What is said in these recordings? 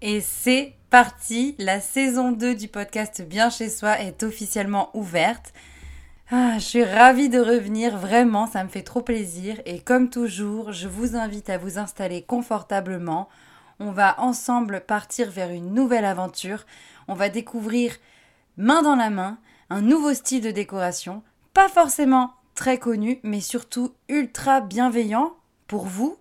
Et c'est parti, la saison 2 du podcast Bien chez soi est officiellement ouverte. Ah, je suis ravie de revenir, vraiment, ça me fait trop plaisir. Et comme toujours, je vous invite à vous installer confortablement. On va ensemble partir vers une nouvelle aventure. On va découvrir main dans la main un nouveau style de décoration, pas forcément très connu, mais surtout ultra bienveillant pour vous,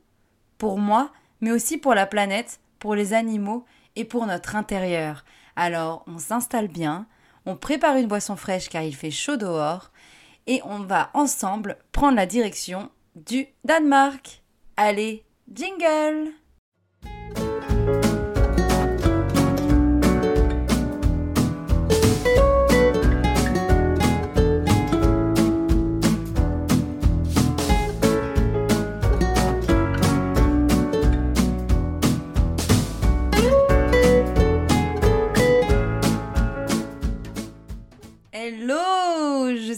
pour moi, mais aussi pour la planète pour les animaux et pour notre intérieur. Alors on s'installe bien, on prépare une boisson fraîche car il fait chaud dehors et on va ensemble prendre la direction du Danemark. Allez, jingle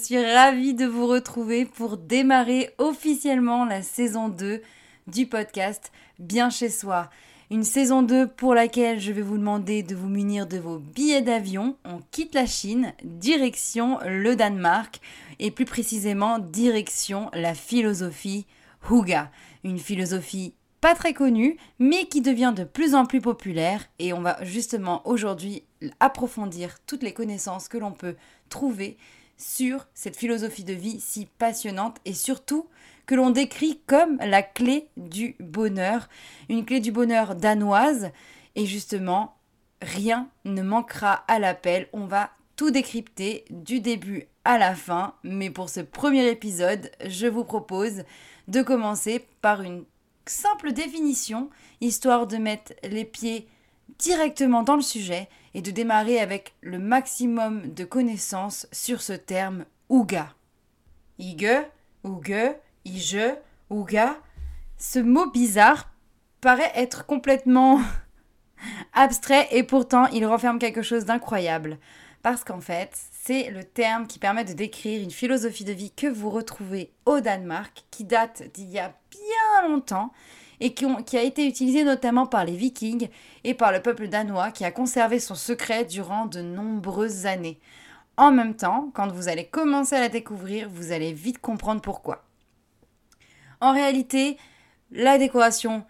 suis ravie de vous retrouver pour démarrer officiellement la saison 2 du podcast Bien chez soi. Une saison 2 pour laquelle je vais vous demander de vous munir de vos billets d'avion. On quitte la Chine, direction le Danemark et plus précisément direction la philosophie Huga. Une philosophie pas très connue, mais qui devient de plus en plus populaire. Et on va justement aujourd'hui approfondir toutes les connaissances que l'on peut trouver sur cette philosophie de vie si passionnante et surtout que l'on décrit comme la clé du bonheur, une clé du bonheur danoise. Et justement, rien ne manquera à l'appel. On va tout décrypter du début à la fin. Mais pour ce premier épisode, je vous propose de commencer par une simple définition, histoire de mettre les pieds directement dans le sujet et de démarrer avec le maximum de connaissances sur ce terme Ouga. Ige, Ouge, Ige, Ouga. Ce mot bizarre paraît être complètement abstrait et pourtant il renferme quelque chose d'incroyable. Parce qu'en fait, c'est le terme qui permet de décrire une philosophie de vie que vous retrouvez au Danemark, qui date d'il y a bien longtemps et qui, a été utilisé notamment par les vikings et par le peuple danois qui a conservé son secret durant de nombreuses années. En même temps, quand vous allez commencer à la découvrir, vous allez vite comprendre pourquoi. En réalité, la décoration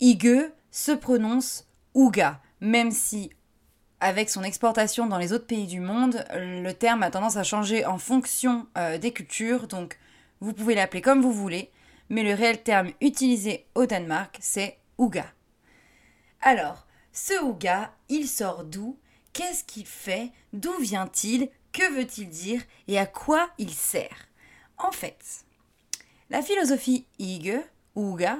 Ige se prononce Ouga, même si avec son exportation dans les autres pays du monde, le terme a tendance à changer en fonction euh, des cultures, donc vous pouvez l'appeler comme vous voulez, mais le réel terme utilisé au Danemark, c'est Ouga. Alors, ce Ouga, il sort d'où? Qu'est-ce qu'il fait? D'où vient-il? Que veut-il dire? Et à quoi il sert? En fait, la philosophie Ige, Ouga,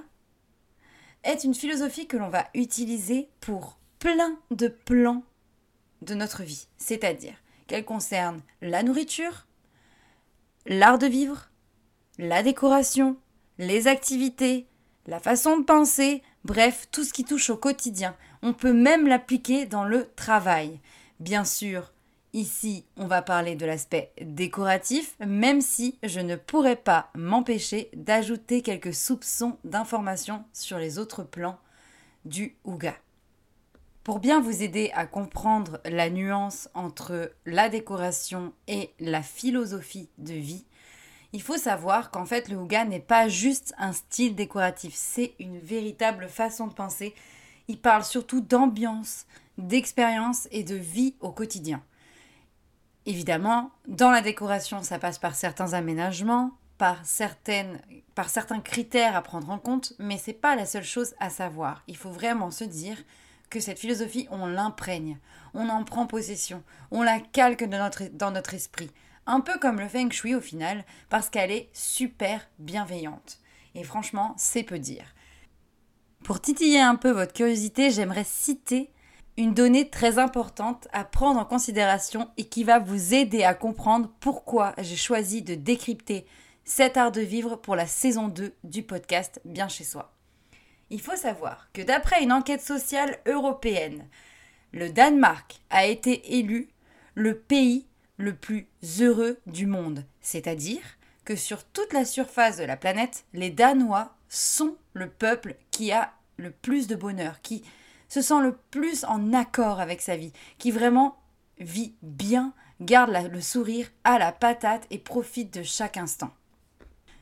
est une philosophie que l'on va utiliser pour plein de plans de notre vie, c'est-à-dire qu'elle concerne la nourriture, l'art de vivre, la décoration, les activités, la façon de penser, bref, tout ce qui touche au quotidien. On peut même l'appliquer dans le travail. Bien sûr, ici, on va parler de l'aspect décoratif, même si je ne pourrais pas m'empêcher d'ajouter quelques soupçons d'informations sur les autres plans du Ouga. Pour bien vous aider à comprendre la nuance entre la décoration et la philosophie de vie, il faut savoir qu'en fait le Ouga n'est pas juste un style décoratif, c'est une véritable façon de penser. Il parle surtout d'ambiance, d'expérience et de vie au quotidien. Évidemment, dans la décoration, ça passe par certains aménagements, par, certaines, par certains critères à prendre en compte, mais c'est pas la seule chose à savoir. Il faut vraiment se dire que cette philosophie, on l'imprègne, on en prend possession, on la calque notre, dans notre esprit. Un peu comme le feng shui au final, parce qu'elle est super bienveillante. Et franchement, c'est peu dire. Pour titiller un peu votre curiosité, j'aimerais citer une donnée très importante à prendre en considération et qui va vous aider à comprendre pourquoi j'ai choisi de décrypter cet art de vivre pour la saison 2 du podcast Bien chez soi. Il faut savoir que d'après une enquête sociale européenne, le Danemark a été élu le pays le plus heureux du monde. C'est-à-dire que sur toute la surface de la planète, les Danois sont le peuple qui a le plus de bonheur, qui se sent le plus en accord avec sa vie, qui vraiment vit bien, garde le sourire, a la patate et profite de chaque instant.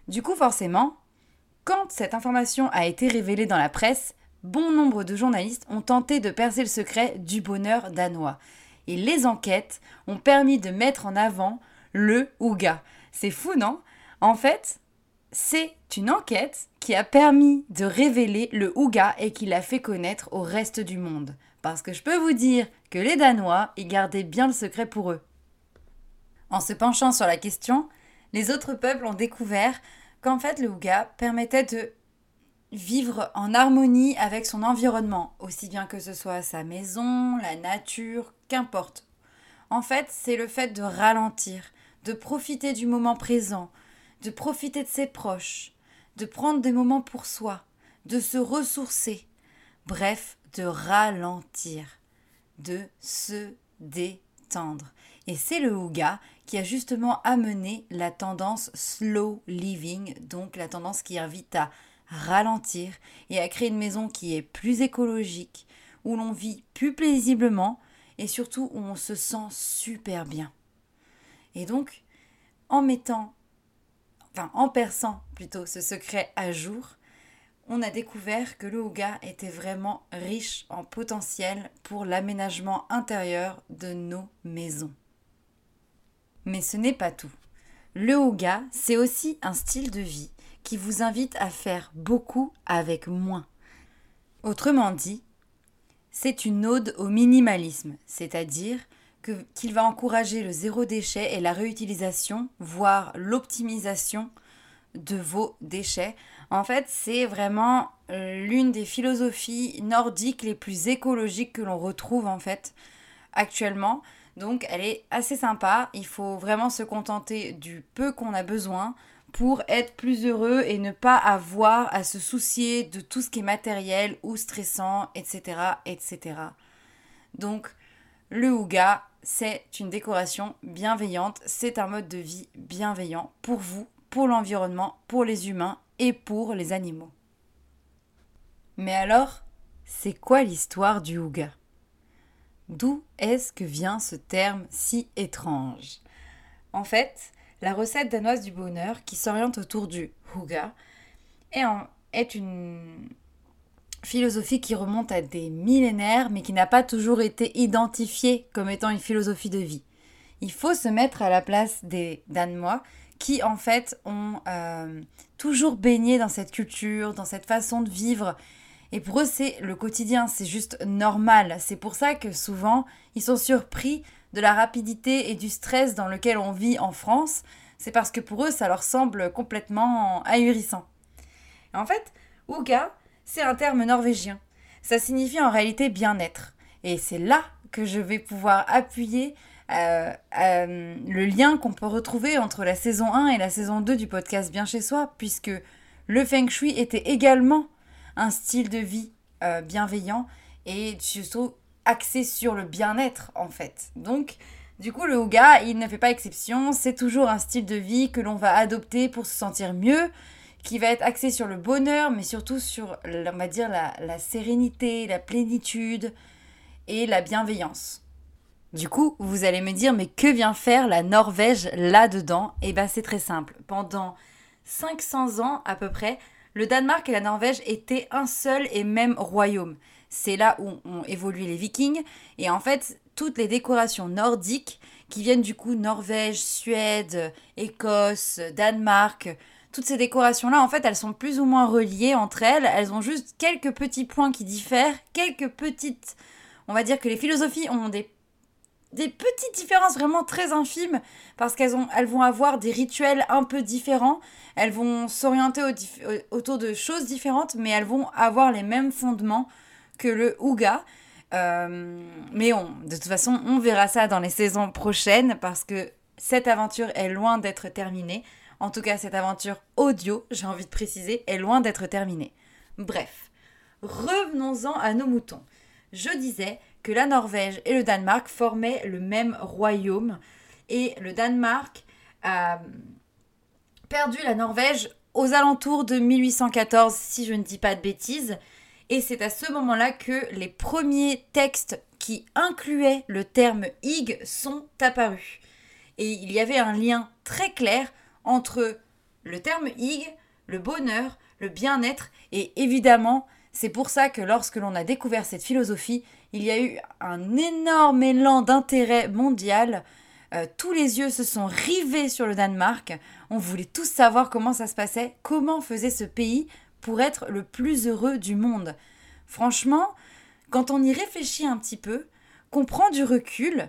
Du coup, forcément, quand cette information a été révélée dans la presse, bon nombre de journalistes ont tenté de percer le secret du bonheur danois. Et les enquêtes ont permis de mettre en avant le Ouga. C'est fou, non? En fait, c'est une enquête qui a permis de révéler le Ouga et qui l'a fait connaître au reste du monde. Parce que je peux vous dire que les Danois y gardaient bien le secret pour eux. En se penchant sur la question, les autres peuples ont découvert qu'en fait le Ouga permettait de vivre en harmonie avec son environnement, aussi bien que ce soit sa maison, la nature, qu'importe. En fait, c'est le fait de ralentir, de profiter du moment présent, de profiter de ses proches, de prendre des moments pour soi, de se ressourcer, bref, de ralentir, de se détendre. Et c'est le Ouga qui a justement amené la tendance slow living, donc la tendance qui invite à ralentir et à créer une maison qui est plus écologique, où l'on vit plus paisiblement et surtout où on se sent super bien. Et donc, en mettant, enfin en perçant plutôt ce secret à jour, on a découvert que le Ouga était vraiment riche en potentiel pour l'aménagement intérieur de nos maisons. Mais ce n'est pas tout. Le Ouga, c'est aussi un style de vie qui vous invite à faire beaucoup avec moins. Autrement dit, c'est une ode au minimalisme, c'est-à-dire qu'il va encourager le zéro déchet et la réutilisation, voire l'optimisation de vos déchets. En fait, c'est vraiment euh, l'une des philosophies nordiques les plus écologiques que l'on retrouve en fait actuellement. Donc elle est assez sympa, il faut vraiment se contenter du peu qu'on a besoin pour être plus heureux et ne pas avoir à se soucier de tout ce qui est matériel ou stressant, etc. etc. Donc le Ouga, c'est une décoration bienveillante, c'est un mode de vie bienveillant pour vous, pour l'environnement, pour les humains et pour les animaux. Mais alors, c'est quoi l'histoire du Ouga D'où est-ce que vient ce terme si étrange? En fait, la recette danoise du bonheur, qui s'oriente autour du Huga, est, une philosophie qui remonte à des millénaires, mais qui n'a pas toujours été identifiée comme étant une philosophie de vie. Il faut se mettre à la place des Danois qui, en fait, ont euh, toujours baigné dans cette culture, dans cette façon de vivre. Et pour eux, c'est le quotidien, c'est juste normal. C'est pour ça que souvent, ils sont surpris de la rapidité et du stress dans lequel on vit en France, c'est parce que pour eux, ça leur semble complètement ahurissant. en fait, Uga, c'est un terme norvégien. Ça signifie en réalité bien-être. Et c'est là que je vais pouvoir appuyer euh, euh, le lien qu'on peut retrouver entre la saison 1 et la saison 2 du podcast Bien chez soi, puisque le feng shui était également un style de vie euh, bienveillant et surtout axé sur le bien-être en fait. Donc, du coup, le Ouga, il ne fait pas exception, c'est toujours un style de vie que l'on va adopter pour se sentir mieux, qui va être axé sur le bonheur, mais surtout sur, on va dire, la, la sérénité, la plénitude et la bienveillance. Du coup, vous allez me dire, mais que vient faire la Norvège là-dedans? Eh bien, c'est très simple. Pendant 500 ans à peu près, le Danemark et la Norvège étaient un seul et même royaume c'est là où ont évolué les vikings. Et en fait, toutes les décorations nordiques qui viennent du coup Norvège, Suède, Écosse, Danemark, toutes ces décorations-là, en fait, elles sont plus ou moins reliées entre elles. Elles ont juste quelques petits points qui diffèrent, quelques petites... On va dire que les philosophies ont des, des petites différences vraiment très infimes parce qu'elles elles vont avoir des rituels un peu différents. Elles vont s'orienter autour de choses différentes, mais elles vont avoir les mêmes fondements que le Ouga. Euh, mais on, de toute façon, on verra ça dans les saisons prochaines parce que cette aventure est loin d'être terminée. En tout cas, cette aventure audio, j'ai envie de préciser, est loin d'être terminée. Bref, revenons-en à nos moutons. Je disais que la Norvège et le Danemark formaient le même royaume et le Danemark a perdu la Norvège aux alentours de 1814, si je ne dis pas de bêtises. Et c'est à ce moment-là que les premiers textes qui incluaient le terme ig sont apparus. Et il y avait un lien très clair entre le terme ig, le bonheur, le bien-être et évidemment, c'est pour ça que lorsque l'on a découvert cette philosophie, il y a eu un énorme élan d'intérêt mondial. Euh, tous les yeux se sont rivés sur le Danemark. On voulait tous savoir comment ça se passait, comment faisait ce pays pour être le plus heureux du monde. Franchement, quand on y réfléchit un petit peu, qu'on prend du recul,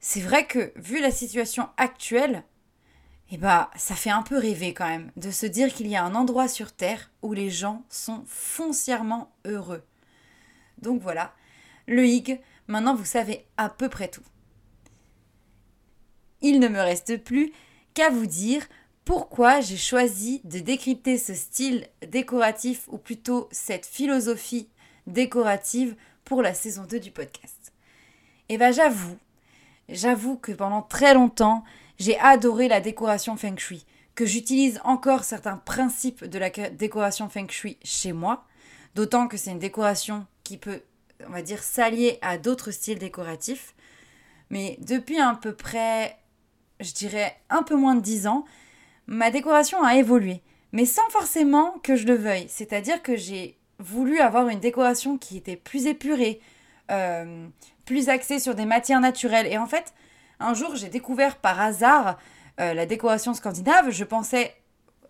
c'est vrai que vu la situation actuelle, eh bah, ça fait un peu rêver quand même de se dire qu'il y a un endroit sur Terre où les gens sont foncièrement heureux. Donc voilà, le hig, maintenant vous savez à peu près tout. Il ne me reste plus qu'à vous dire pourquoi j'ai choisi de décrypter ce style décoratif ou plutôt cette philosophie décorative pour la saison 2 du podcast. Et eh bien j'avoue, j'avoue que pendant très longtemps, j'ai adoré la décoration feng shui, que j'utilise encore certains principes de la décoration feng shui chez moi, d'autant que c'est une décoration qui peut, on va dire, s'allier à d'autres styles décoratifs. Mais depuis à peu près, je dirais, un peu moins de 10 ans, ma décoration a évolué, mais sans forcément que je le veuille. C'est-à-dire que j'ai voulu avoir une décoration qui était plus épurée, euh, plus axée sur des matières naturelles. Et en fait, un jour, j'ai découvert par hasard euh, la décoration scandinave. Je pensais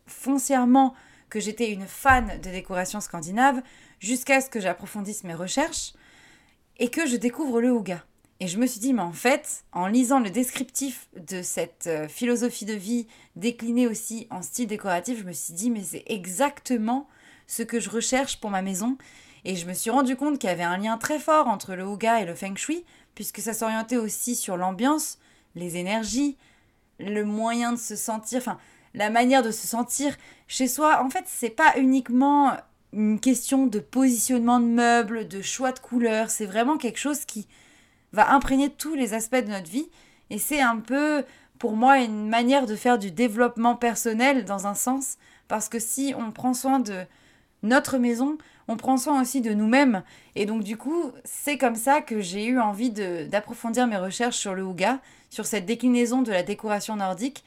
foncièrement que j'étais une fan de décoration scandinave jusqu'à ce que j'approfondisse mes recherches et que je découvre le Ouga. Et je me suis dit, mais en fait, en lisant le descriptif de cette euh, philosophie de vie déclinée aussi en style décoratif, je me suis dit, mais c'est exactement ce que je recherche pour ma maison. Et je me suis rendu compte qu'il y avait un lien très fort entre le Ouga et le Feng Shui, puisque ça s'orientait aussi sur l'ambiance, les énergies, le moyen de se sentir, enfin, la manière de se sentir chez soi. En fait, c'est pas uniquement une question de positionnement de meubles, de choix de couleurs, c'est vraiment quelque chose qui va imprégner tous les aspects de notre vie. Et c'est un peu, pour moi, une manière de faire du développement personnel dans un sens. Parce que si on prend soin de notre maison, on prend soin aussi de nous-mêmes. Et donc du coup, c'est comme ça que j'ai eu envie d'approfondir mes recherches sur le Ouga, sur cette déclinaison de la décoration nordique.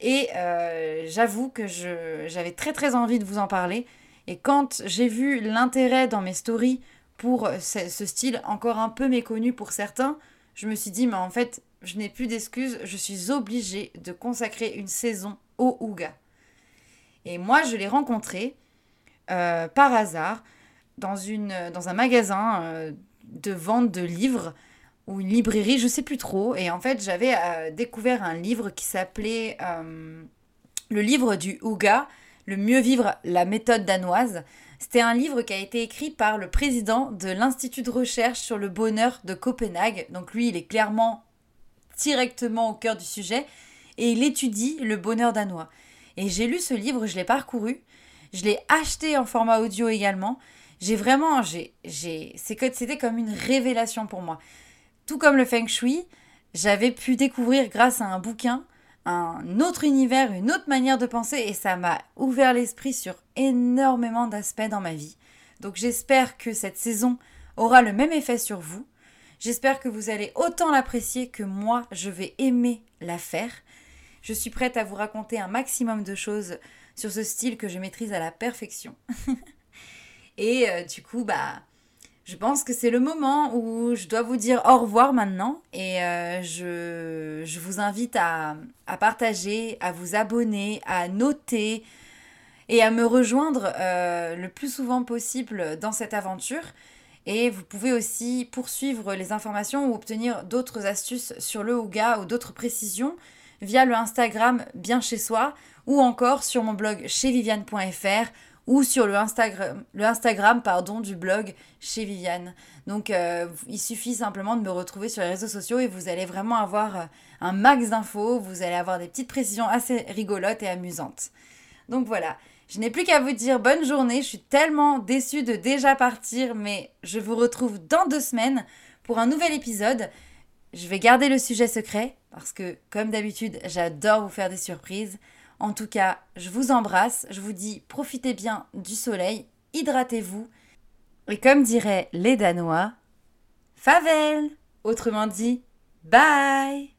Et euh, j'avoue que j'avais très très envie de vous en parler. Et quand j'ai vu l'intérêt dans mes stories pour ce, style encore un peu méconnu pour certains, je me suis dit, mais en fait, je n'ai plus d'excuses, je suis obligée de consacrer une saison au Ouga. Et moi, je l'ai rencontré euh, par hasard dans, une, dans un magasin euh, de vente de livres ou une librairie, je sais plus trop. Et en fait, j'avais euh, découvert un livre qui s'appelait Le livre du Ouga, Le mieux vivre, la méthode danoise. C'était un livre qui a été écrit par le président de l'Institut de recherche sur le bonheur de Copenhague. Donc lui, il est clairement directement au cœur du sujet et il étudie le bonheur danois. Et j'ai lu ce livre, je l'ai parcouru, je l'ai acheté en format audio également. J'ai vraiment, j'ai, c'était comme une révélation pour moi. Tout comme le feng shui, j'avais pu découvrir grâce à un bouquin un autre univers, une autre manière de penser et ça m'a ouvert l'esprit sur énormément d'aspects dans ma vie. Donc j'espère que cette saison aura le même effet sur vous. J'espère que vous allez autant l'apprécier que moi je vais aimer la faire. Je suis prête à vous raconter un maximum de choses sur ce style que je maîtrise à la perfection. et euh, du coup, bah, je pense que c'est le moment où je dois vous dire au revoir maintenant et euh, je, vous invite à, partager, à vous abonner, à noter et à me rejoindre euh, le plus souvent possible dans cette aventure. Et vous pouvez aussi poursuivre les informations ou obtenir d'autres astuces sur le Ouga ou d'autres précisions via le Instagram Bien chez soi ou encore sur mon blog chez viviane.fr ou sur le Instagram, le Instagram pardon, du blog chez Viviane. Donc euh, il suffit simplement de me retrouver sur les réseaux sociaux et vous allez vraiment avoir euh, un max d'infos, vous allez avoir des petites précisions assez rigolotes et amusantes. Donc voilà, je n'ai plus qu'à vous dire bonne journée, je suis tellement déçue de déjà partir, mais je vous retrouve dans deux semaines pour un nouvel épisode. Je vais garder le sujet secret parce que comme d'habitude j'adore vous faire des surprises. En tout cas, je vous embrasse, je vous dis profitez bien du soleil, hydratez-vous. Et comme diraient les Danois, favel Autrement dit, bye